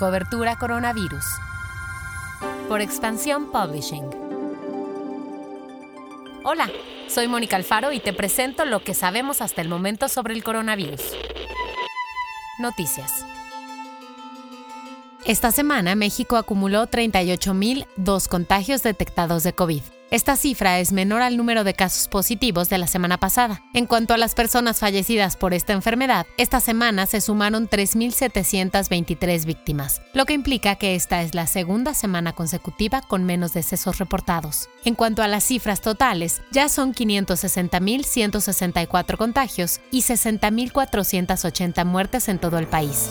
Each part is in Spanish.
Cobertura Coronavirus. Por Expansión Publishing. Hola, soy Mónica Alfaro y te presento lo que sabemos hasta el momento sobre el coronavirus. Noticias. Esta semana México acumuló 38.002 contagios detectados de COVID. Esta cifra es menor al número de casos positivos de la semana pasada. En cuanto a las personas fallecidas por esta enfermedad, esta semana se sumaron 3.723 víctimas, lo que implica que esta es la segunda semana consecutiva con menos decesos reportados. En cuanto a las cifras totales, ya son 560.164 contagios y 60.480 muertes en todo el país.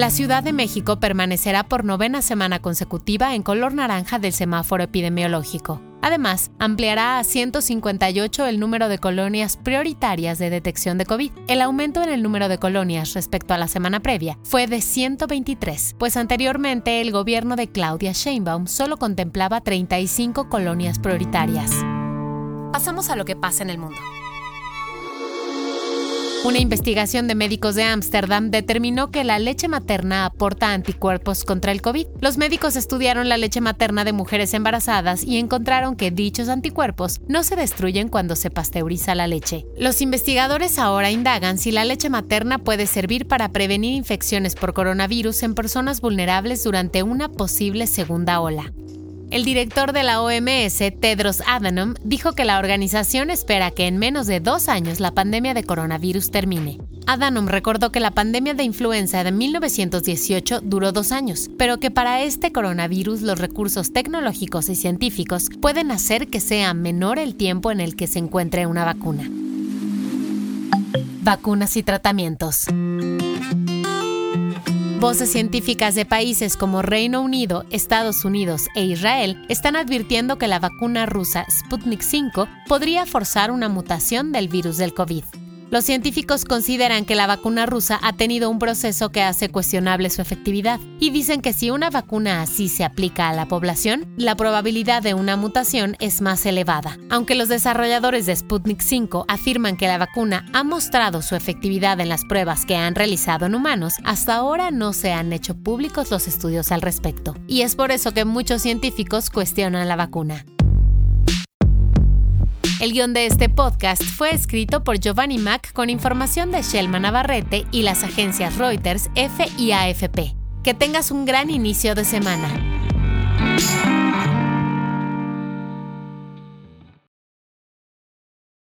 La Ciudad de México permanecerá por novena semana consecutiva en color naranja del semáforo epidemiológico. Además, ampliará a 158 el número de colonias prioritarias de detección de COVID. El aumento en el número de colonias respecto a la semana previa fue de 123, pues anteriormente el gobierno de Claudia Sheinbaum solo contemplaba 35 colonias prioritarias. Pasamos a lo que pasa en el mundo. Una investigación de médicos de Ámsterdam determinó que la leche materna aporta anticuerpos contra el COVID. Los médicos estudiaron la leche materna de mujeres embarazadas y encontraron que dichos anticuerpos no se destruyen cuando se pasteuriza la leche. Los investigadores ahora indagan si la leche materna puede servir para prevenir infecciones por coronavirus en personas vulnerables durante una posible segunda ola. El director de la OMS, Tedros Adhanom, dijo que la organización espera que en menos de dos años la pandemia de coronavirus termine. Adhanom recordó que la pandemia de influenza de 1918 duró dos años, pero que para este coronavirus los recursos tecnológicos y científicos pueden hacer que sea menor el tiempo en el que se encuentre una vacuna. Vacunas y tratamientos. Voces científicas de países como Reino Unido, Estados Unidos e Israel están advirtiendo que la vacuna rusa Sputnik V podría forzar una mutación del virus del COVID. Los científicos consideran que la vacuna rusa ha tenido un proceso que hace cuestionable su efectividad y dicen que si una vacuna así se aplica a la población, la probabilidad de una mutación es más elevada. Aunque los desarrolladores de Sputnik 5 afirman que la vacuna ha mostrado su efectividad en las pruebas que han realizado en humanos, hasta ahora no se han hecho públicos los estudios al respecto. Y es por eso que muchos científicos cuestionan la vacuna. El guion de este podcast fue escrito por Giovanni Mac con información de Shelma Navarrete y las agencias Reuters, F y AFP. Que tengas un gran inicio de semana.